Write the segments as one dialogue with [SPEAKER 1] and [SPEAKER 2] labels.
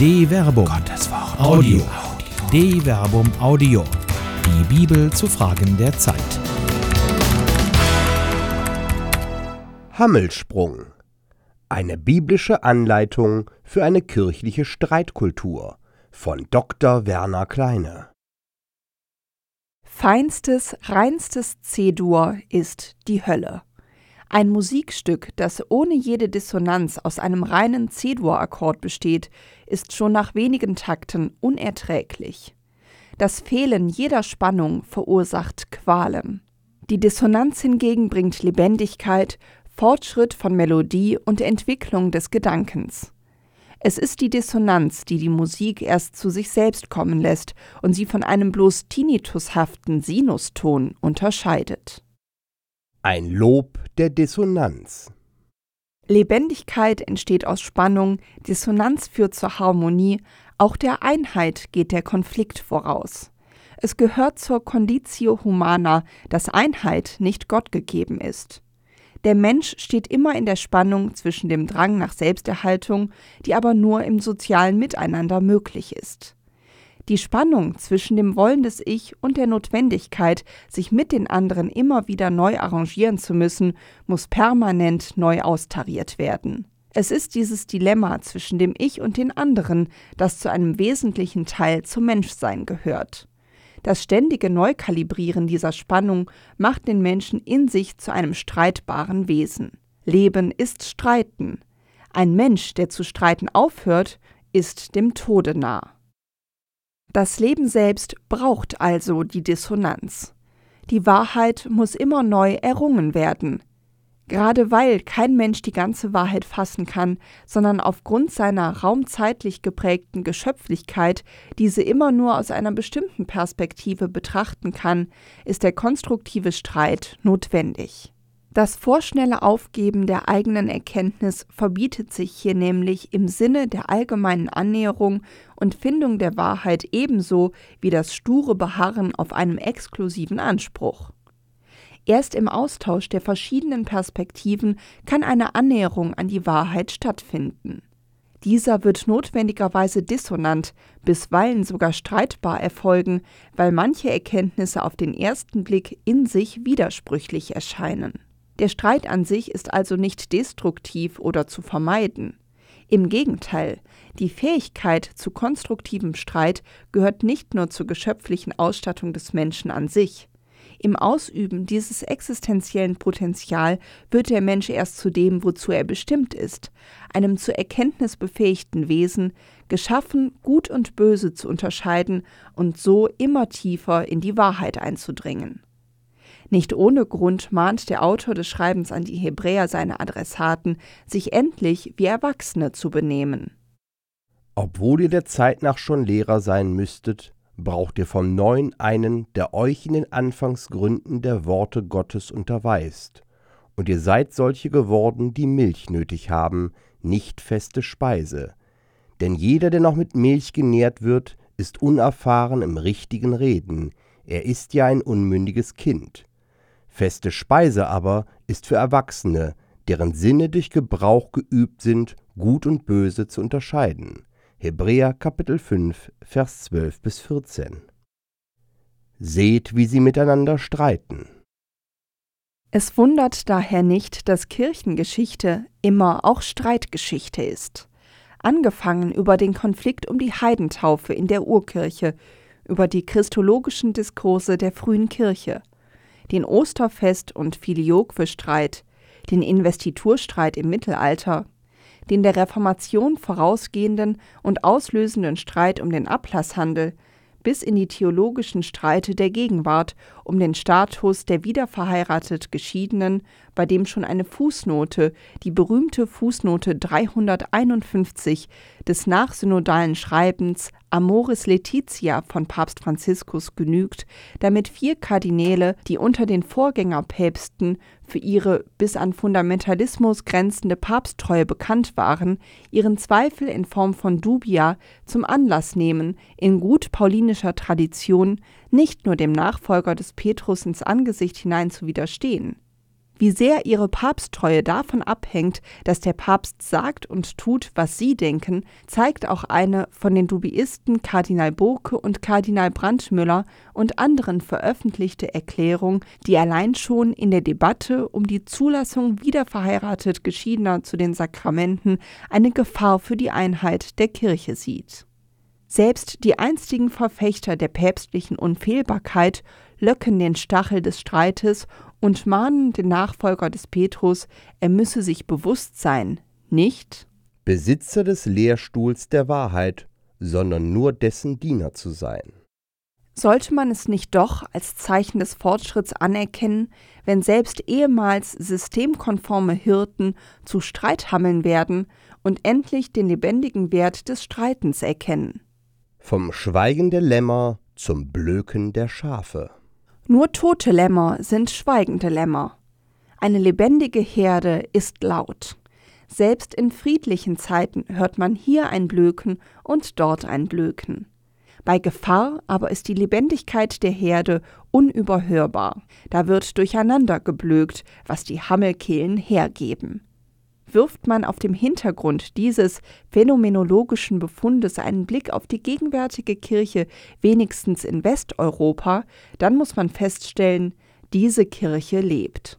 [SPEAKER 1] De Verbum. Gottes Wort. Audio. De Verbum Audio. Die Bibel zu Fragen der Zeit.
[SPEAKER 2] Hammelsprung. Eine biblische Anleitung für eine kirchliche Streitkultur von Dr. Werner Kleine.
[SPEAKER 3] Feinstes, reinstes C-Dur ist die Hölle. Ein Musikstück, das ohne jede Dissonanz aus einem reinen C-Dur-Akkord besteht, ist schon nach wenigen Takten unerträglich. Das Fehlen jeder Spannung verursacht Qualen. Die Dissonanz hingegen bringt Lebendigkeit, Fortschritt von Melodie und Entwicklung des Gedankens. Es ist die Dissonanz, die die Musik erst zu sich selbst kommen lässt und sie von einem bloß tinnitushaften Sinuston unterscheidet.
[SPEAKER 2] Ein Lob der Dissonanz.
[SPEAKER 3] Lebendigkeit entsteht aus Spannung, Dissonanz führt zur Harmonie, auch der Einheit geht der Konflikt voraus. Es gehört zur Conditio Humana, dass Einheit nicht Gott gegeben ist. Der Mensch steht immer in der Spannung zwischen dem Drang nach Selbsterhaltung, die aber nur im sozialen Miteinander möglich ist. Die Spannung zwischen dem Wollen des Ich und der Notwendigkeit, sich mit den anderen immer wieder neu arrangieren zu müssen, muss permanent neu austariert werden. Es ist dieses Dilemma zwischen dem Ich und den anderen, das zu einem wesentlichen Teil zum Menschsein gehört. Das ständige Neukalibrieren dieser Spannung macht den Menschen in sich zu einem streitbaren Wesen. Leben ist Streiten. Ein Mensch, der zu streiten aufhört, ist dem Tode nah. Das Leben selbst braucht also die Dissonanz. Die Wahrheit muss immer neu errungen werden. Gerade weil kein Mensch die ganze Wahrheit fassen kann, sondern aufgrund seiner raumzeitlich geprägten Geschöpflichkeit diese immer nur aus einer bestimmten Perspektive betrachten kann, ist der konstruktive Streit notwendig. Das vorschnelle Aufgeben der eigenen Erkenntnis verbietet sich hier nämlich im Sinne der allgemeinen Annäherung und Findung der Wahrheit ebenso wie das sture Beharren auf einem exklusiven Anspruch. Erst im Austausch der verschiedenen Perspektiven kann eine Annäherung an die Wahrheit stattfinden. Dieser wird notwendigerweise dissonant, bisweilen sogar streitbar erfolgen, weil manche Erkenntnisse auf den ersten Blick in sich widersprüchlich erscheinen. Der Streit an sich ist also nicht destruktiv oder zu vermeiden. Im Gegenteil, die Fähigkeit zu konstruktivem Streit gehört nicht nur zur geschöpflichen Ausstattung des Menschen an sich. Im Ausüben dieses existenziellen Potenzial wird der Mensch erst zu dem, wozu er bestimmt ist, einem zur Erkenntnis befähigten Wesen, geschaffen, Gut und Böse zu unterscheiden und so immer tiefer in die Wahrheit einzudringen. Nicht ohne Grund mahnt der Autor des Schreibens an die Hebräer seine Adressaten, sich endlich wie Erwachsene zu benehmen.
[SPEAKER 2] Obwohl ihr der Zeit nach schon Lehrer sein müsstet, braucht ihr vom Neuen einen, der euch in den Anfangsgründen der Worte Gottes unterweist. Und ihr seid solche geworden, die Milch nötig haben, nicht feste Speise. Denn jeder, der noch mit Milch genährt wird, ist unerfahren im richtigen Reden, er ist ja ein unmündiges Kind. Feste Speise aber ist für Erwachsene, deren Sinne durch Gebrauch geübt sind, Gut und Böse zu unterscheiden. Hebräer Kapitel 5, Vers 12 bis 14. Seht, wie sie miteinander streiten.
[SPEAKER 3] Es wundert daher nicht, dass Kirchengeschichte immer auch Streitgeschichte ist. Angefangen über den Konflikt um die Heidentaufe in der Urkirche, über die christologischen Diskurse der frühen Kirche, den Osterfest- und Filioque-Streit, den Investiturstreit im Mittelalter, den der Reformation vorausgehenden und auslösenden Streit um den Ablasshandel bis in die theologischen Streite der Gegenwart um den Status der wiederverheiratet Geschiedenen, bei dem schon eine Fußnote, die berühmte Fußnote 351 des nachsynodalen Schreibens Amoris Laetitia von Papst Franziskus genügt, damit vier Kardinäle, die unter den Vorgängerpäpsten für ihre bis an Fundamentalismus grenzende Papsttreue bekannt waren, ihren Zweifel in Form von Dubia zum Anlass nehmen, in gut paulinischer Tradition nicht nur dem Nachfolger des Petrus ins Angesicht hinein zu widerstehen. Wie sehr ihre Papsttreue davon abhängt, dass der Papst sagt und tut, was sie denken, zeigt auch eine von den Dubiisten Kardinal Burke und Kardinal Brandmüller und anderen veröffentlichte Erklärung, die allein schon in der Debatte um die Zulassung wiederverheiratet Geschiedener zu den Sakramenten eine Gefahr für die Einheit der Kirche sieht. Selbst die einstigen Verfechter der päpstlichen Unfehlbarkeit löcken den Stachel des Streites und mahnen den Nachfolger des Petrus, er müsse sich bewusst sein, nicht
[SPEAKER 2] Besitzer des Lehrstuhls der Wahrheit, sondern nur dessen Diener zu sein.
[SPEAKER 3] Sollte man es nicht doch als Zeichen des Fortschritts anerkennen, wenn selbst ehemals systemkonforme Hirten zu Streithammeln werden und endlich den lebendigen Wert des Streitens erkennen?
[SPEAKER 2] Vom Schweigen der Lämmer zum Blöken der Schafe.
[SPEAKER 3] Nur tote Lämmer sind schweigende Lämmer. Eine lebendige Herde ist laut. Selbst in friedlichen Zeiten hört man hier ein Blöken und dort ein Blöken. Bei Gefahr aber ist die Lebendigkeit der Herde unüberhörbar. Da wird durcheinander geblökt, was die Hammelkehlen hergeben wirft man auf dem Hintergrund dieses phänomenologischen Befundes einen Blick auf die gegenwärtige Kirche, wenigstens in Westeuropa, dann muss man feststellen, diese Kirche lebt.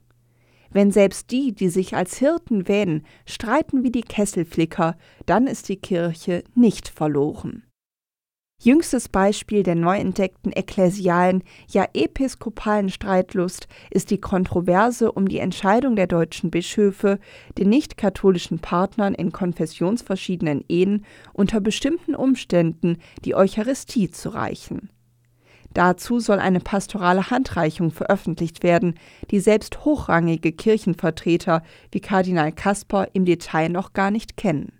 [SPEAKER 3] Wenn selbst die, die sich als Hirten wähnen, streiten wie die Kesselflicker, dann ist die Kirche nicht verloren. Jüngstes Beispiel der neu entdeckten ekklesialen, ja episkopalen Streitlust ist die Kontroverse um die Entscheidung der deutschen Bischöfe, den nicht-katholischen Partnern in konfessionsverschiedenen Ehen unter bestimmten Umständen die Eucharistie zu reichen. Dazu soll eine pastorale Handreichung veröffentlicht werden, die selbst hochrangige Kirchenvertreter wie Kardinal Kasper im Detail noch gar nicht kennen.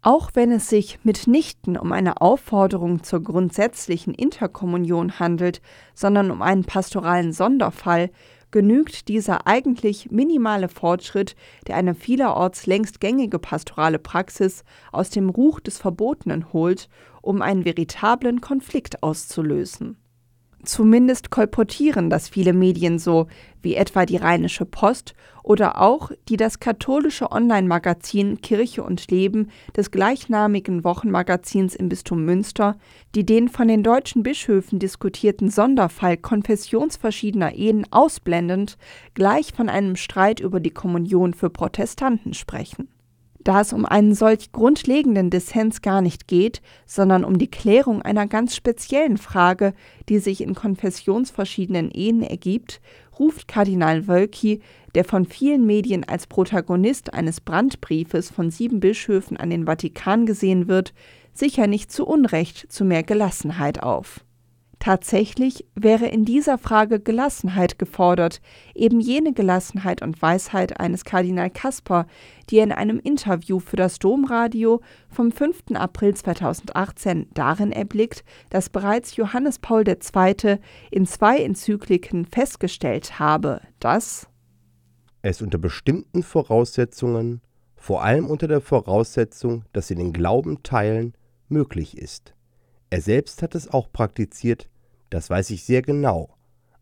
[SPEAKER 3] Auch wenn es sich mitnichten um eine Aufforderung zur grundsätzlichen Interkommunion handelt, sondern um einen pastoralen Sonderfall, genügt dieser eigentlich minimale Fortschritt, der eine vielerorts längst gängige pastorale Praxis aus dem Ruch des Verbotenen holt, um einen veritablen Konflikt auszulösen. Zumindest kolportieren das viele Medien so, wie etwa die Rheinische Post oder auch die das katholische Online-Magazin Kirche und Leben des gleichnamigen Wochenmagazins im Bistum Münster, die den von den deutschen Bischöfen diskutierten Sonderfall konfessionsverschiedener Ehen ausblendend gleich von einem Streit über die Kommunion für Protestanten sprechen da es um einen solch grundlegenden Dissens gar nicht geht, sondern um die Klärung einer ganz speziellen Frage, die sich in konfessionsverschiedenen Ehen ergibt, ruft Kardinal Wölki, der von vielen Medien als Protagonist eines Brandbriefes von sieben Bischöfen an den Vatikan gesehen wird, sicher nicht zu Unrecht zu mehr Gelassenheit auf. Tatsächlich wäre in dieser Frage Gelassenheit gefordert, eben jene Gelassenheit und Weisheit eines Kardinal Kasper, die er in einem Interview für das Domradio vom 5. April 2018 darin erblickt, dass bereits Johannes Paul II. in zwei Enzykliken festgestellt habe, dass
[SPEAKER 2] es unter bestimmten Voraussetzungen, vor allem unter der Voraussetzung, dass sie den Glauben teilen, möglich ist er selbst hat es auch praktiziert, das weiß ich sehr genau,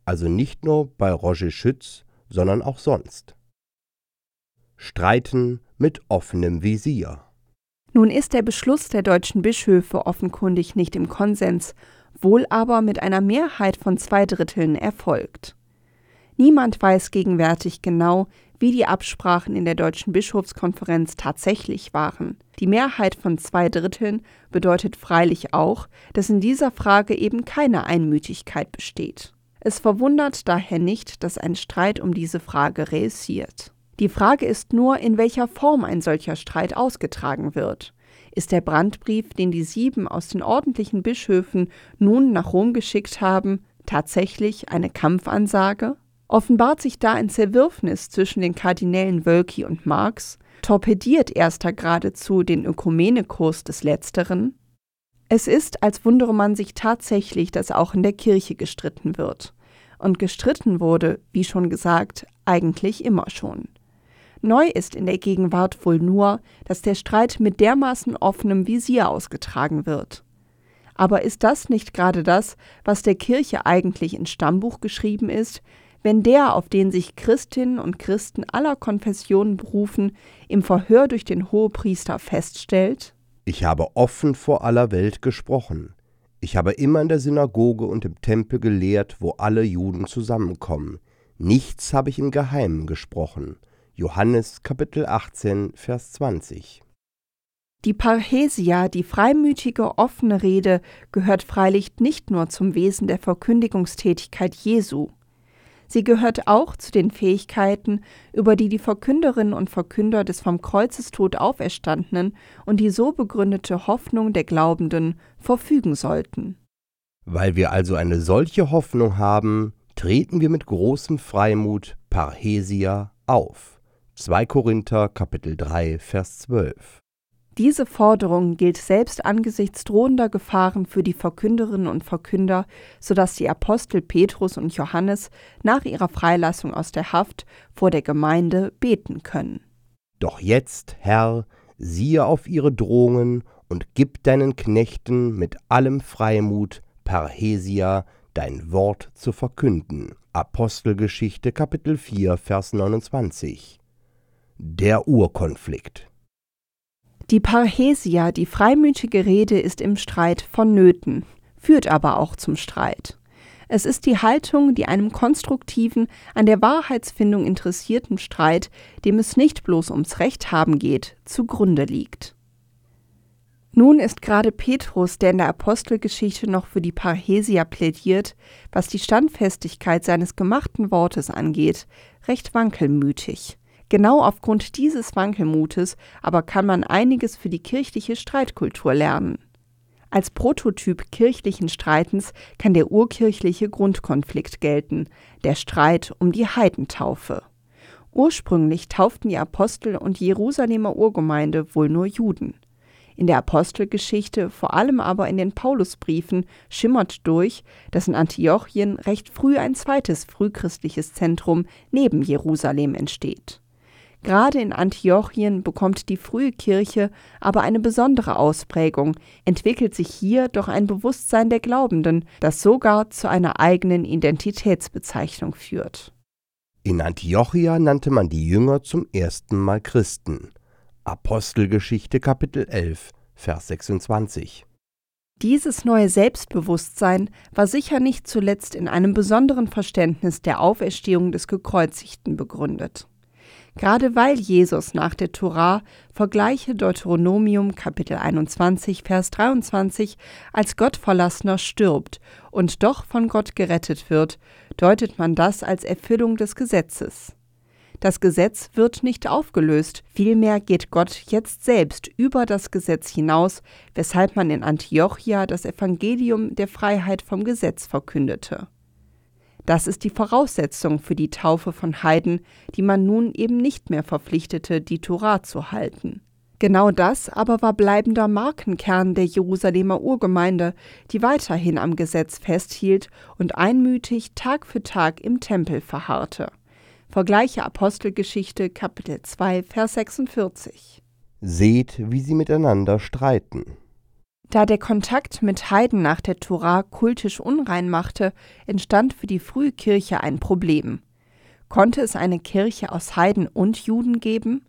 [SPEAKER 2] also nicht nur bei Roger Schütz, sondern auch sonst. Streiten mit offenem Visier.
[SPEAKER 3] Nun ist der Beschluss der deutschen Bischöfe offenkundig nicht im Konsens, wohl aber mit einer Mehrheit von zwei Dritteln erfolgt. Niemand weiß gegenwärtig genau, wie die Absprachen in der Deutschen Bischofskonferenz tatsächlich waren. Die Mehrheit von zwei Dritteln bedeutet freilich auch, dass in dieser Frage eben keine Einmütigkeit besteht. Es verwundert daher nicht, dass ein Streit um diese Frage reüssiert. Die Frage ist nur, in welcher Form ein solcher Streit ausgetragen wird. Ist der Brandbrief, den die sieben aus den ordentlichen Bischöfen nun nach Rom geschickt haben, tatsächlich eine Kampfansage? Offenbart sich da ein Zerwürfnis zwischen den Kardinälen Wölki und Marx? Torpediert erster geradezu den Ökumenekurs des Letzteren? Es ist, als wundere man sich tatsächlich, dass auch in der Kirche gestritten wird. Und gestritten wurde, wie schon gesagt, eigentlich immer schon. Neu ist in der Gegenwart wohl nur, dass der Streit mit dermaßen offenem Visier ausgetragen wird. Aber ist das nicht gerade das, was der Kirche eigentlich ins Stammbuch geschrieben ist, wenn der, auf den sich Christinnen und Christen aller Konfessionen berufen, im Verhör durch den Hohepriester feststellt,
[SPEAKER 2] Ich habe offen vor aller Welt gesprochen. Ich habe immer in der Synagoge und im Tempel gelehrt, wo alle Juden zusammenkommen. Nichts habe ich im Geheimen gesprochen. Johannes Kapitel 18, Vers 20.
[SPEAKER 3] Die Parrhesia, die freimütige, offene Rede, gehört freilich nicht nur zum Wesen der Verkündigungstätigkeit Jesu. Sie gehört auch zu den Fähigkeiten, über die die Verkünderinnen und Verkünder des vom Kreuzestod Auferstandenen und die so begründete Hoffnung der Glaubenden verfügen sollten.
[SPEAKER 2] Weil wir also eine solche Hoffnung haben, treten wir mit großem Freimut Parrhesia auf. 2 Korinther Kapitel 3 Vers 12.
[SPEAKER 3] Diese Forderung gilt selbst angesichts drohender Gefahren für die Verkünderinnen und Verkünder, sodass die Apostel Petrus und Johannes nach ihrer Freilassung aus der Haft vor der Gemeinde beten können.
[SPEAKER 2] Doch jetzt, Herr, siehe auf ihre Drohungen und gib deinen Knechten mit allem Freimut, Parrhesia, dein Wort zu verkünden. Apostelgeschichte Kapitel 4 Vers 29. Der Urkonflikt.
[SPEAKER 3] Die Parrhesia, die freimütige Rede, ist im Streit vonnöten, führt aber auch zum Streit. Es ist die Haltung, die einem konstruktiven, an der Wahrheitsfindung interessierten Streit, dem es nicht bloß ums Recht haben geht, zugrunde liegt. Nun ist gerade Petrus, der in der Apostelgeschichte noch für die Parrhesia plädiert, was die Standfestigkeit seines gemachten Wortes angeht, recht wankelmütig. Genau aufgrund dieses Wankelmutes aber kann man einiges für die kirchliche Streitkultur lernen. Als Prototyp kirchlichen Streitens kann der urkirchliche Grundkonflikt gelten, der Streit um die Heidentaufe. Ursprünglich tauften die Apostel und die Jerusalemer Urgemeinde wohl nur Juden. In der Apostelgeschichte, vor allem aber in den Paulusbriefen, schimmert durch, dass in Antiochien recht früh ein zweites frühchristliches Zentrum neben Jerusalem entsteht. Gerade in Antiochien bekommt die frühe Kirche aber eine besondere Ausprägung, entwickelt sich hier doch ein Bewusstsein der Glaubenden, das sogar zu einer eigenen Identitätsbezeichnung führt.
[SPEAKER 2] In Antiochia nannte man die Jünger zum ersten Mal Christen. Apostelgeschichte Kapitel 11, Vers 26.
[SPEAKER 3] Dieses neue Selbstbewusstsein war sicher nicht zuletzt in einem besonderen Verständnis der Auferstehung des Gekreuzigten begründet. Gerade weil Jesus nach der Torah vergleiche Deuteronomium Kapitel 21 Vers 23 als Gottverlassener stirbt und doch von Gott gerettet wird, deutet man das als Erfüllung des Gesetzes. Das Gesetz wird nicht aufgelöst, vielmehr geht Gott jetzt selbst über das Gesetz hinaus, weshalb man in Antiochia das Evangelium der Freiheit vom Gesetz verkündete. Das ist die Voraussetzung für die Taufe von Heiden, die man nun eben nicht mehr verpflichtete, die Tora zu halten. Genau das aber war bleibender Markenkern der Jerusalemer Urgemeinde, die weiterhin am Gesetz festhielt und einmütig Tag für Tag im Tempel verharrte. Vergleiche Apostelgeschichte Kapitel 2 Vers 46.
[SPEAKER 2] Seht, wie sie miteinander streiten.
[SPEAKER 3] Da der Kontakt mit Heiden nach der Tora kultisch unrein machte, entstand für die frühe Kirche ein Problem. Konnte es eine Kirche aus Heiden und Juden geben?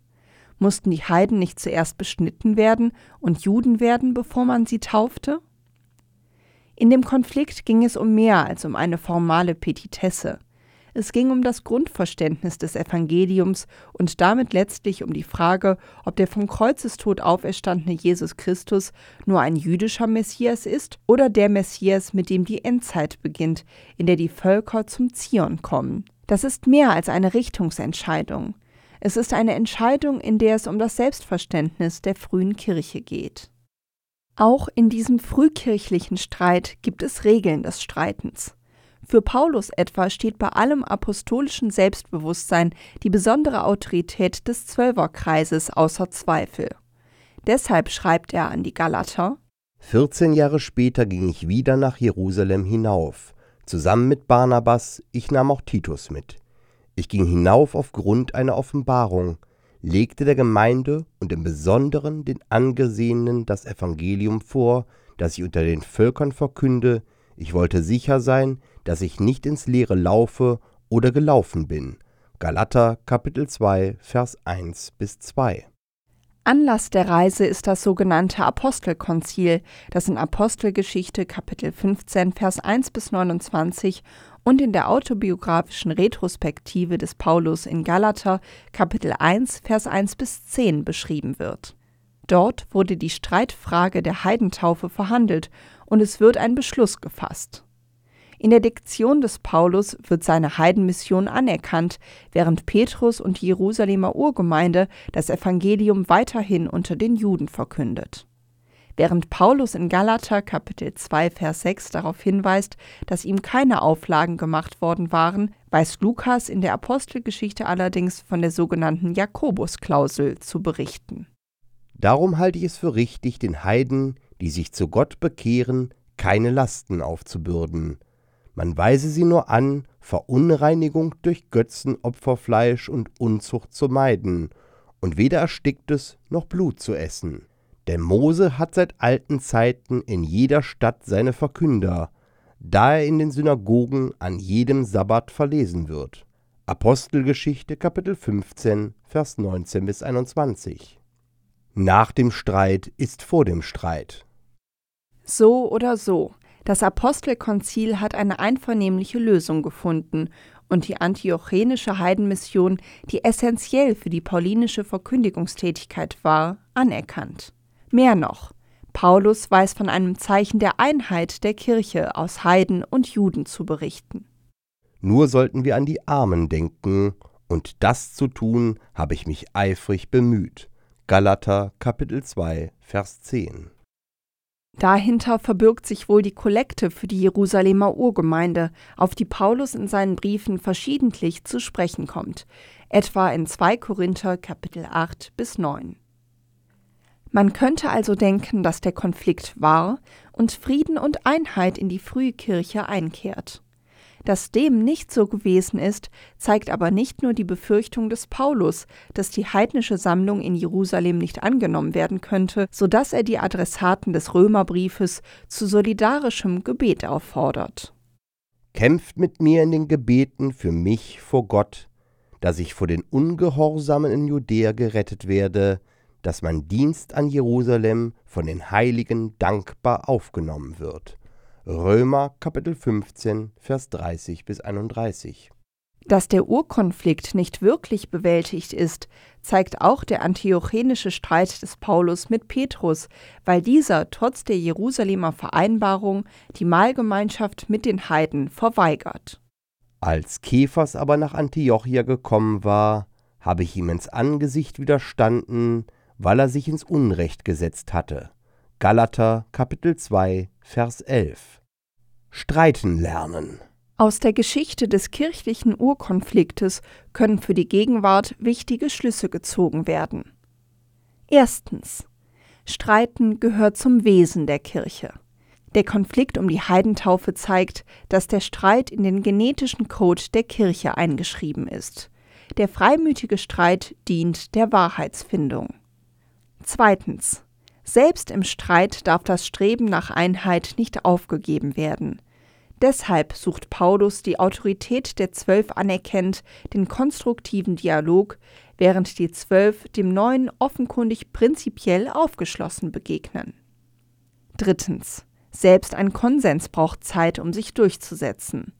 [SPEAKER 3] Mussten die Heiden nicht zuerst beschnitten werden und Juden werden, bevor man sie taufte? In dem Konflikt ging es um mehr als um eine formale Petitesse. Es ging um das Grundverständnis des Evangeliums und damit letztlich um die Frage, ob der vom Kreuzestod auferstandene Jesus Christus nur ein jüdischer Messias ist oder der Messias, mit dem die Endzeit beginnt, in der die Völker zum Zion kommen. Das ist mehr als eine Richtungsentscheidung. Es ist eine Entscheidung, in der es um das Selbstverständnis der frühen Kirche geht. Auch in diesem frühkirchlichen Streit gibt es Regeln des Streitens. Für Paulus etwa steht bei allem apostolischen Selbstbewusstsein die besondere Autorität des Zwölferkreises außer Zweifel. Deshalb schreibt er an die Galater:
[SPEAKER 2] 14 Jahre später ging ich wieder nach Jerusalem hinauf, zusammen mit Barnabas, ich nahm auch Titus mit. Ich ging hinauf aufgrund einer Offenbarung, legte der Gemeinde und im Besonderen den Angesehenen das Evangelium vor, das ich unter den Völkern verkünde, ich wollte sicher sein, dass ich nicht ins Leere laufe oder gelaufen bin. Galater Kapitel 2 Vers 1 bis 2.
[SPEAKER 3] Anlass der Reise ist das sogenannte Apostelkonzil, das in Apostelgeschichte Kapitel 15 Vers 1 bis 29 und in der autobiografischen Retrospektive des Paulus in Galater Kapitel 1 Vers 1 bis 10 beschrieben wird. Dort wurde die Streitfrage der Heidentaufe verhandelt und es wird ein Beschluss gefasst. In der Diktion des Paulus wird seine Heidenmission anerkannt, während Petrus und die Jerusalemer Urgemeinde das Evangelium weiterhin unter den Juden verkündet. Während Paulus in Galater Kapitel 2 Vers 6 darauf hinweist, dass ihm keine Auflagen gemacht worden waren, weiß Lukas in der Apostelgeschichte allerdings von der sogenannten Jakobusklausel zu berichten.
[SPEAKER 2] Darum halte ich es für richtig, den Heiden, die sich zu Gott bekehren, keine Lasten aufzubürden, man weise sie nur an, Verunreinigung durch Götzenopferfleisch und Unzucht zu meiden und weder Ersticktes noch Blut zu essen. Denn Mose hat seit alten Zeiten in jeder Stadt seine Verkünder, da er in den Synagogen an jedem Sabbat verlesen wird. Apostelgeschichte Kapitel 15, Vers 19 bis 21. Nach dem Streit ist vor dem Streit.
[SPEAKER 3] So oder so, das Apostelkonzil hat eine einvernehmliche Lösung gefunden und die antiochenische Heidenmission, die essentiell für die paulinische Verkündigungstätigkeit war, anerkannt. Mehr noch, Paulus weiß von einem Zeichen der Einheit der Kirche aus Heiden und Juden zu berichten.
[SPEAKER 2] Nur sollten wir an die Armen denken, und das zu tun, habe ich mich eifrig bemüht. Galater Kapitel 2 Vers 10
[SPEAKER 3] Dahinter verbirgt sich wohl die Kollekte für die Jerusalemer Urgemeinde, auf die Paulus in seinen Briefen verschiedentlich zu sprechen kommt, etwa in 2 Korinther Kapitel 8 bis 9. Man könnte also denken, dass der Konflikt war und Frieden und Einheit in die frühe Kirche einkehrt. Dass dem nicht so gewesen ist, zeigt aber nicht nur die Befürchtung des Paulus, dass die heidnische Sammlung in Jerusalem nicht angenommen werden könnte, so dass er die Adressaten des Römerbriefes zu solidarischem Gebet auffordert.
[SPEAKER 2] Kämpft mit mir in den Gebeten für mich vor Gott, dass ich vor den Ungehorsamen in Judäa gerettet werde, dass mein Dienst an Jerusalem von den Heiligen dankbar aufgenommen wird. Römer Kapitel 15, Vers 30 bis 31.
[SPEAKER 3] Dass der Urkonflikt nicht wirklich bewältigt ist, zeigt auch der antiochenische Streit des Paulus mit Petrus, weil dieser trotz der Jerusalemer Vereinbarung die Mahlgemeinschaft mit den Heiden verweigert.
[SPEAKER 2] Als Kephas aber nach Antiochia gekommen war, habe ich ihm ins Angesicht widerstanden, weil er sich ins Unrecht gesetzt hatte. Galater Kapitel 2 Vers 11 Streiten lernen.
[SPEAKER 3] Aus der Geschichte des kirchlichen Urkonfliktes können für die Gegenwart wichtige Schlüsse gezogen werden. Erstens. Streiten gehört zum Wesen der Kirche. Der Konflikt um die Heidentaufe zeigt, dass der Streit in den genetischen Code der Kirche eingeschrieben ist. Der freimütige Streit dient der Wahrheitsfindung. Zweitens. Selbst im Streit darf das Streben nach Einheit nicht aufgegeben werden. Deshalb sucht Paulus die Autorität der Zwölf anerkennt den konstruktiven Dialog, während die Zwölf dem Neuen offenkundig prinzipiell aufgeschlossen begegnen. Drittens. Selbst ein Konsens braucht Zeit, um sich durchzusetzen.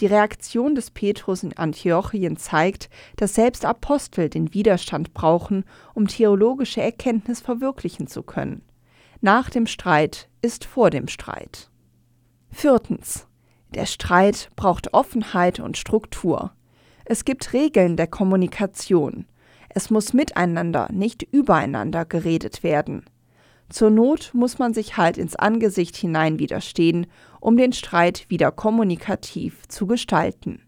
[SPEAKER 3] Die Reaktion des Petrus in Antiochien zeigt, dass selbst Apostel den Widerstand brauchen, um theologische Erkenntnis verwirklichen zu können. Nach dem Streit ist vor dem Streit. Viertens. Der Streit braucht Offenheit und Struktur. Es gibt Regeln der Kommunikation. Es muss miteinander, nicht übereinander geredet werden. Zur Not muss man sich halt ins Angesicht hinein widerstehen, um den Streit wieder kommunikativ zu gestalten.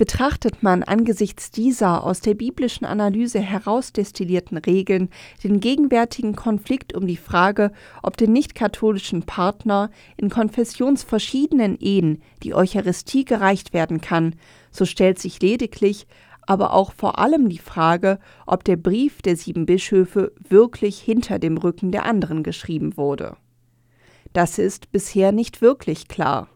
[SPEAKER 3] Betrachtet man angesichts dieser aus der biblischen Analyse herausdestillierten Regeln den gegenwärtigen Konflikt um die Frage, ob den nicht-katholischen Partner in konfessionsverschiedenen Ehen die Eucharistie gereicht werden kann, so stellt sich lediglich, aber auch vor allem die Frage, ob der Brief der sieben Bischöfe wirklich hinter dem Rücken der anderen geschrieben wurde. Das ist bisher nicht wirklich klar.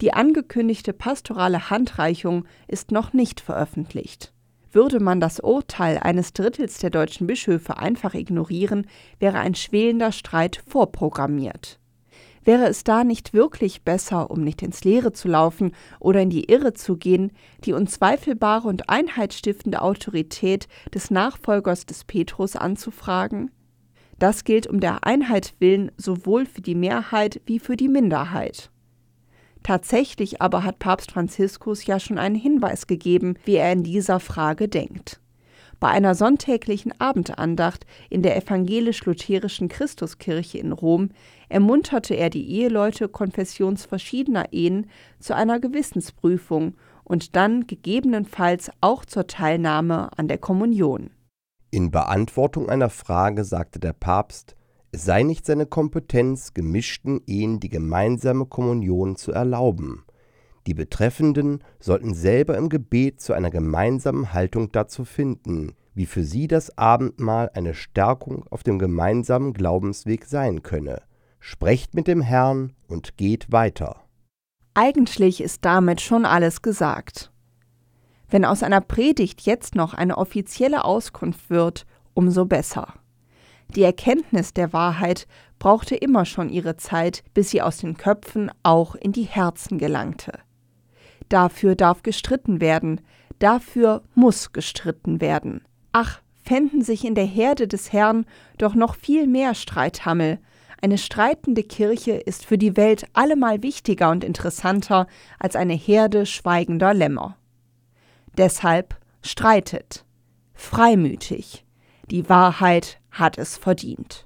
[SPEAKER 3] Die angekündigte pastorale Handreichung ist noch nicht veröffentlicht. Würde man das Urteil eines Drittels der deutschen Bischöfe einfach ignorieren, wäre ein schwelender Streit vorprogrammiert. Wäre es da nicht wirklich besser, um nicht ins Leere zu laufen oder in die Irre zu gehen, die unzweifelbare und einheitsstiftende Autorität des Nachfolgers des Petrus anzufragen? Das gilt um der Einheit willen sowohl für die Mehrheit wie für die Minderheit. Tatsächlich aber hat Papst Franziskus ja schon einen Hinweis gegeben, wie er in dieser Frage denkt. Bei einer sonntäglichen Abendandacht in der evangelisch-lutherischen Christuskirche in Rom ermunterte er die Eheleute konfessionsverschiedener Ehen zu einer Gewissensprüfung und dann gegebenenfalls auch zur Teilnahme an der Kommunion.
[SPEAKER 2] In Beantwortung einer Frage sagte der Papst, es sei nicht seine Kompetenz, gemischten Ehen die gemeinsame Kommunion zu erlauben. Die Betreffenden sollten selber im Gebet zu einer gemeinsamen Haltung dazu finden, wie für sie das Abendmahl eine Stärkung auf dem gemeinsamen Glaubensweg sein könne. Sprecht mit dem Herrn und geht weiter.
[SPEAKER 3] Eigentlich ist damit schon alles gesagt. Wenn aus einer Predigt jetzt noch eine offizielle Auskunft wird, umso besser. Die Erkenntnis der Wahrheit brauchte immer schon ihre Zeit, bis sie aus den Köpfen auch in die Herzen gelangte. Dafür darf gestritten werden, dafür muss gestritten werden. Ach, fänden sich in der Herde des Herrn doch noch viel mehr Streithammel. Eine streitende Kirche ist für die Welt allemal wichtiger und interessanter als eine Herde schweigender Lämmer. Deshalb streitet, freimütig. Die Wahrheit hat es verdient.